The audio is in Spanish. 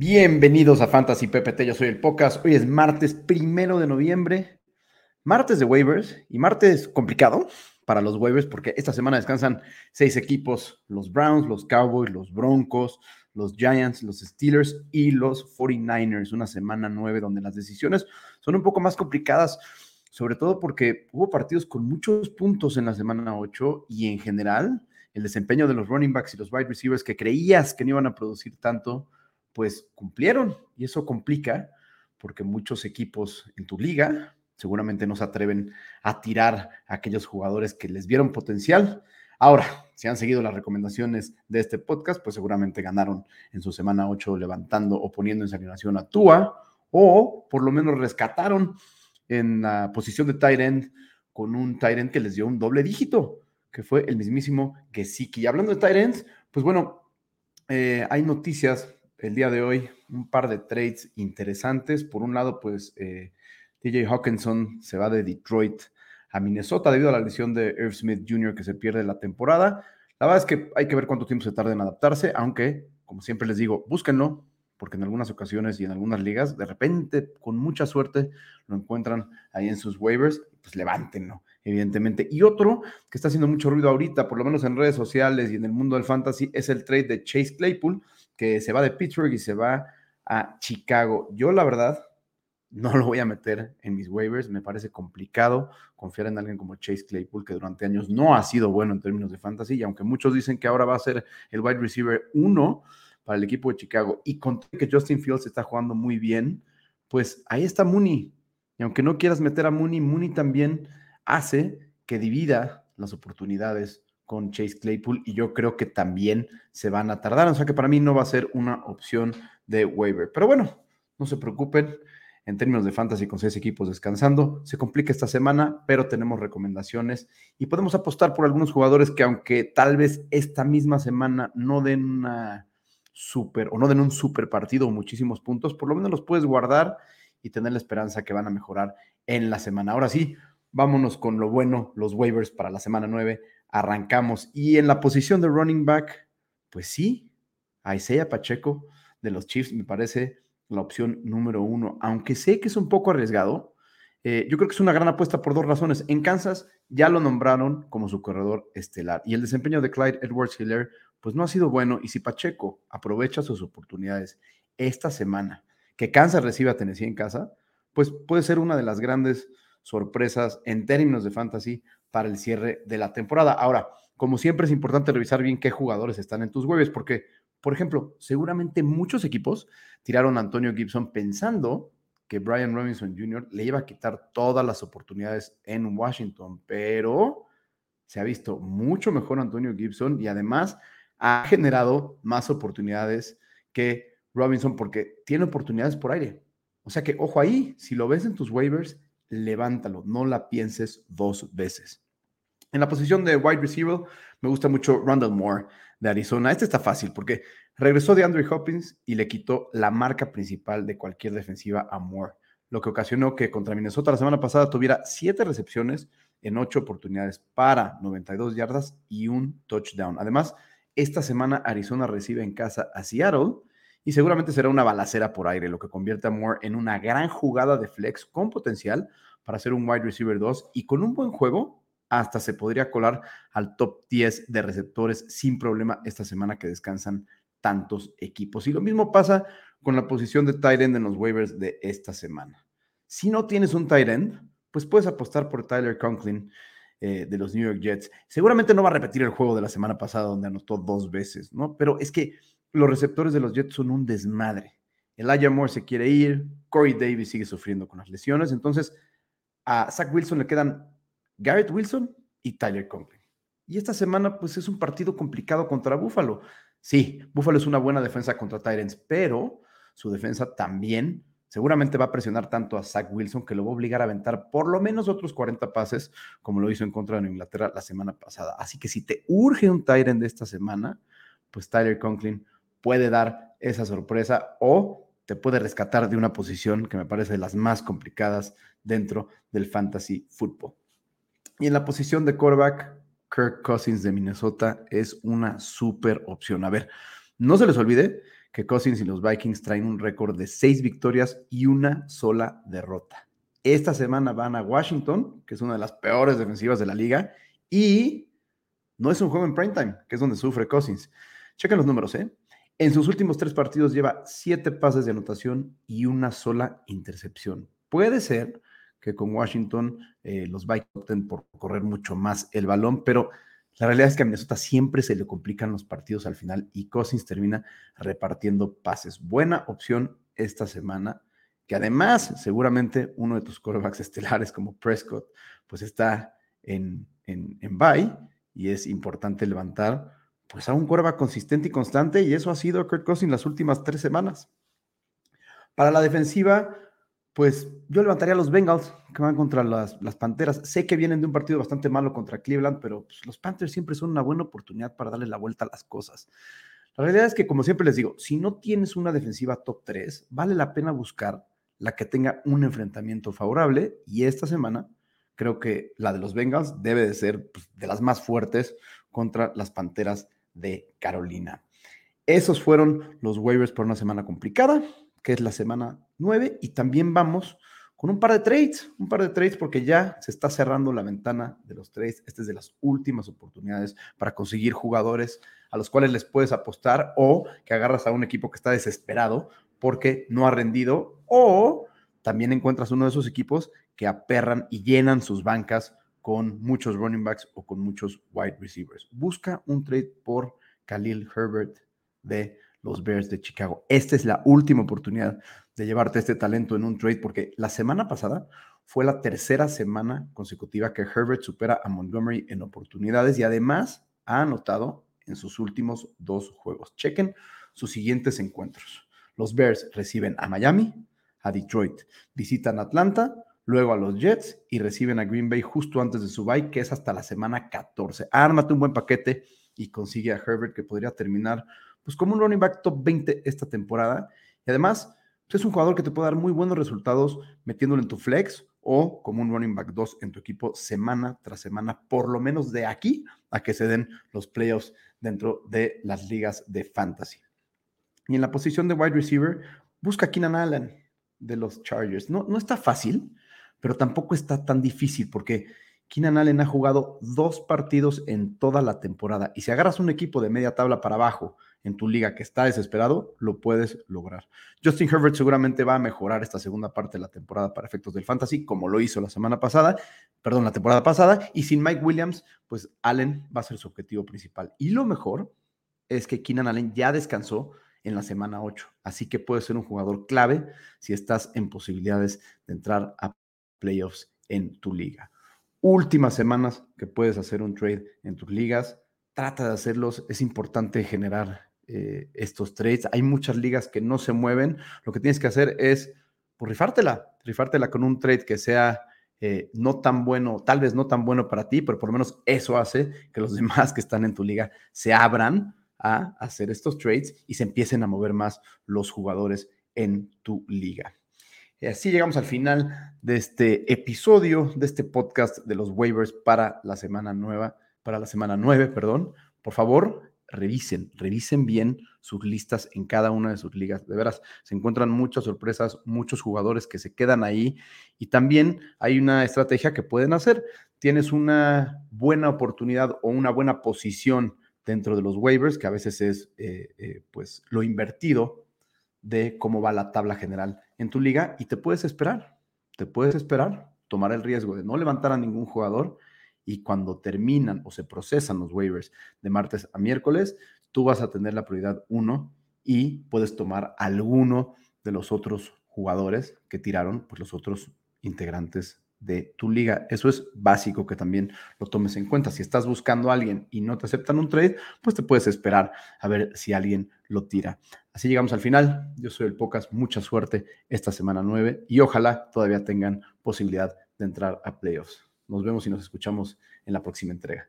Bienvenidos a Fantasy PPT, yo soy el Pocas. Hoy es martes primero de noviembre, martes de waivers y martes complicado para los waivers porque esta semana descansan seis equipos: los Browns, los Cowboys, los Broncos, los Giants, los Steelers y los 49ers. Una semana nueve donde las decisiones son un poco más complicadas, sobre todo porque hubo partidos con muchos puntos en la semana 8 y en general el desempeño de los running backs y los wide receivers que creías que no iban a producir tanto pues cumplieron y eso complica porque muchos equipos en tu liga seguramente no se atreven a tirar a aquellos jugadores que les vieron potencial. Ahora, si han seguido las recomendaciones de este podcast, pues seguramente ganaron en su semana 8 levantando o poniendo en animación a Tua o por lo menos rescataron en la posición de tight end con un tight end que les dio un doble dígito, que fue el mismísimo Gesicki. Y hablando de tight ends, pues bueno, eh, hay noticias el día de hoy un par de trades interesantes. Por un lado, pues eh, TJ Hawkinson se va de Detroit a Minnesota debido a la lesión de Irv Smith Jr. que se pierde la temporada. La verdad es que hay que ver cuánto tiempo se tarda en adaptarse, aunque, como siempre les digo, búsquenlo, porque en algunas ocasiones y en algunas ligas, de repente, con mucha suerte, lo encuentran ahí en sus waivers, pues levántenlo, evidentemente. Y otro que está haciendo mucho ruido ahorita, por lo menos en redes sociales y en el mundo del fantasy, es el trade de Chase Claypool, que se va de Pittsburgh y se va a Chicago. Yo, la verdad, no lo voy a meter en mis waivers. Me parece complicado confiar en alguien como Chase Claypool, que durante años no ha sido bueno en términos de fantasy. Y aunque muchos dicen que ahora va a ser el wide receiver uno para el equipo de Chicago, y con que Justin Fields está jugando muy bien, pues ahí está Mooney. Y aunque no quieras meter a Mooney, Mooney también hace que divida las oportunidades con Chase Claypool y yo creo que también se van a tardar. O sea que para mí no va a ser una opción de waiver. Pero bueno, no se preocupen. En términos de fantasy con seis equipos descansando, se complica esta semana, pero tenemos recomendaciones y podemos apostar por algunos jugadores que aunque tal vez esta misma semana no den una super o no den un super partido o muchísimos puntos, por lo menos los puedes guardar y tener la esperanza que van a mejorar en la semana. Ahora sí, vámonos con lo bueno, los waivers para la semana 9 arrancamos. Y en la posición de running back, pues sí, a Pacheco de los Chiefs me parece la opción número uno, aunque sé que es un poco arriesgado. Eh, yo creo que es una gran apuesta por dos razones. En Kansas ya lo nombraron como su corredor estelar y el desempeño de Clyde Edwards Hiller pues no ha sido bueno y si Pacheco aprovecha sus oportunidades esta semana que Kansas recibe a Tennessee en casa, pues puede ser una de las grandes sorpresas en términos de fantasy para el cierre de la temporada. Ahora, como siempre es importante revisar bien qué jugadores están en tus webs, porque, por ejemplo, seguramente muchos equipos tiraron a Antonio Gibson pensando que Brian Robinson Jr. le iba a quitar todas las oportunidades en Washington, pero se ha visto mucho mejor Antonio Gibson y además ha generado más oportunidades que Robinson porque tiene oportunidades por aire. O sea que, ojo ahí, si lo ves en tus waivers, levántalo, no la pienses dos veces. En la posición de wide receiver, me gusta mucho Randall Moore de Arizona. Este está fácil porque regresó de Andrew Hopkins y le quitó la marca principal de cualquier defensiva a Moore, lo que ocasionó que contra Minnesota la semana pasada tuviera siete recepciones en ocho oportunidades para 92 yardas y un touchdown. Además, esta semana Arizona recibe en casa a Seattle y seguramente será una balacera por aire, lo que convierte a Moore en una gran jugada de flex con potencial para ser un wide receiver 2 y con un buen juego hasta se podría colar al top 10 de receptores sin problema esta semana que descansan tantos equipos. Y lo mismo pasa con la posición de tight end en los waivers de esta semana. Si no tienes un tight end, pues puedes apostar por Tyler Conklin eh, de los New York Jets. Seguramente no va a repetir el juego de la semana pasada donde anotó dos veces, ¿no? Pero es que los receptores de los Jets son un desmadre. Elijah Moore se quiere ir, Corey Davis sigue sufriendo con las lesiones, entonces a Zach Wilson le quedan Garrett Wilson y Tyler Conklin. Y esta semana pues es un partido complicado contra Buffalo. Sí, Buffalo es una buena defensa contra Tyrants, pero su defensa también seguramente va a presionar tanto a Zach Wilson que lo va a obligar a aventar por lo menos otros 40 pases, como lo hizo en contra de Inglaterra la semana pasada. Así que si te urge un Tyrant de esta semana, pues Tyler Conklin puede dar esa sorpresa o te puede rescatar de una posición que me parece de las más complicadas dentro del fantasy football. Y en la posición de quarterback, Kirk Cousins de Minnesota es una súper opción. A ver, no se les olvide que Cousins y los Vikings traen un récord de seis victorias y una sola derrota. Esta semana van a Washington, que es una de las peores defensivas de la liga, y no es un juego en primetime, que es donde sufre Cousins. Chequen los números, ¿eh? En sus últimos tres partidos lleva siete pases de anotación y una sola intercepción. Puede ser que con Washington eh, los Vikings opten por correr mucho más el balón, pero la realidad es que a Minnesota siempre se le complican los partidos al final y Cousins termina repartiendo pases. Buena opción esta semana, que además seguramente uno de tus corebacks estelares como Prescott, pues está en, en, en bye y es importante levantar pues a un coreback consistente y constante y eso ha sido Kurt Cousins las últimas tres semanas. Para la defensiva, pues yo levantaría a los Bengals que van contra las, Panteras. Sé que vienen de un partido bastante malo contra Cleveland, pero pues, los Panthers siempre son una buena oportunidad para darle la vuelta a las cosas. La realidad es que, como siempre les digo, si no tienes una defensiva top 3, vale la pena buscar la que tenga un enfrentamiento favorable y esta semana creo que la de los Bengals debe de ser pues, de las más fuertes contra las Panteras de Carolina. Esos fueron los waivers por una semana complicada que es la semana 9, y también vamos con un par de trades, un par de trades porque ya se está cerrando la ventana de los trades. Esta es de las últimas oportunidades para conseguir jugadores a los cuales les puedes apostar o que agarras a un equipo que está desesperado porque no ha rendido o también encuentras uno de esos equipos que aperran y llenan sus bancas con muchos running backs o con muchos wide receivers. Busca un trade por Khalil Herbert de los Bears de Chicago. Esta es la última oportunidad de llevarte este talento en un trade porque la semana pasada fue la tercera semana consecutiva que Herbert supera a Montgomery en oportunidades y además ha anotado en sus últimos dos juegos. Chequen sus siguientes encuentros. Los Bears reciben a Miami, a Detroit, visitan Atlanta, luego a los Jets y reciben a Green Bay justo antes de su bye, que es hasta la semana 14. Ármate un buen paquete y consigue a Herbert que podría terminar pues como un running back top 20 esta temporada. Y además, pues, es un jugador que te puede dar muy buenos resultados metiéndolo en tu flex o como un running back 2 en tu equipo semana tras semana, por lo menos de aquí a que se den los playoffs dentro de las ligas de fantasy. Y en la posición de wide receiver, busca a Keenan Allen de los Chargers. No, no está fácil, pero tampoco está tan difícil porque Keenan Allen ha jugado dos partidos en toda la temporada. Y si agarras un equipo de media tabla para abajo en tu liga que está desesperado, lo puedes lograr. Justin Herbert seguramente va a mejorar esta segunda parte de la temporada para efectos del fantasy, como lo hizo la semana pasada, perdón, la temporada pasada, y sin Mike Williams, pues Allen va a ser su objetivo principal. Y lo mejor es que Keenan Allen ya descansó en la semana 8, así que puede ser un jugador clave si estás en posibilidades de entrar a playoffs en tu liga. Últimas semanas que puedes hacer un trade en tus ligas, trata de hacerlos, es importante generar eh, estos trades. Hay muchas ligas que no se mueven. Lo que tienes que hacer es pues, rifártela, rifártela con un trade que sea eh, no tan bueno, tal vez no tan bueno para ti, pero por lo menos eso hace que los demás que están en tu liga se abran a hacer estos trades y se empiecen a mover más los jugadores en tu liga. Y así llegamos al final de este episodio, de este podcast de los waivers para la semana nueva, para la semana 9, perdón. Por favor, revisen, revisen bien sus listas en cada una de sus ligas. De veras, se encuentran muchas sorpresas, muchos jugadores que se quedan ahí y también hay una estrategia que pueden hacer. Tienes una buena oportunidad o una buena posición dentro de los waivers, que a veces es eh, eh, pues lo invertido de cómo va la tabla general en tu liga y te puedes esperar, te puedes esperar, tomar el riesgo de no levantar a ningún jugador y cuando terminan o se procesan los waivers de martes a miércoles, tú vas a tener la prioridad 1 y puedes tomar alguno de los otros jugadores que tiraron, pues los otros integrantes de tu liga. Eso es básico que también lo tomes en cuenta. Si estás buscando a alguien y no te aceptan un trade, pues te puedes esperar a ver si alguien lo tira. Así llegamos al final. Yo soy el Pocas. Mucha suerte esta semana 9 y ojalá todavía tengan posibilidad de entrar a playoffs. Nos vemos y nos escuchamos en la próxima entrega.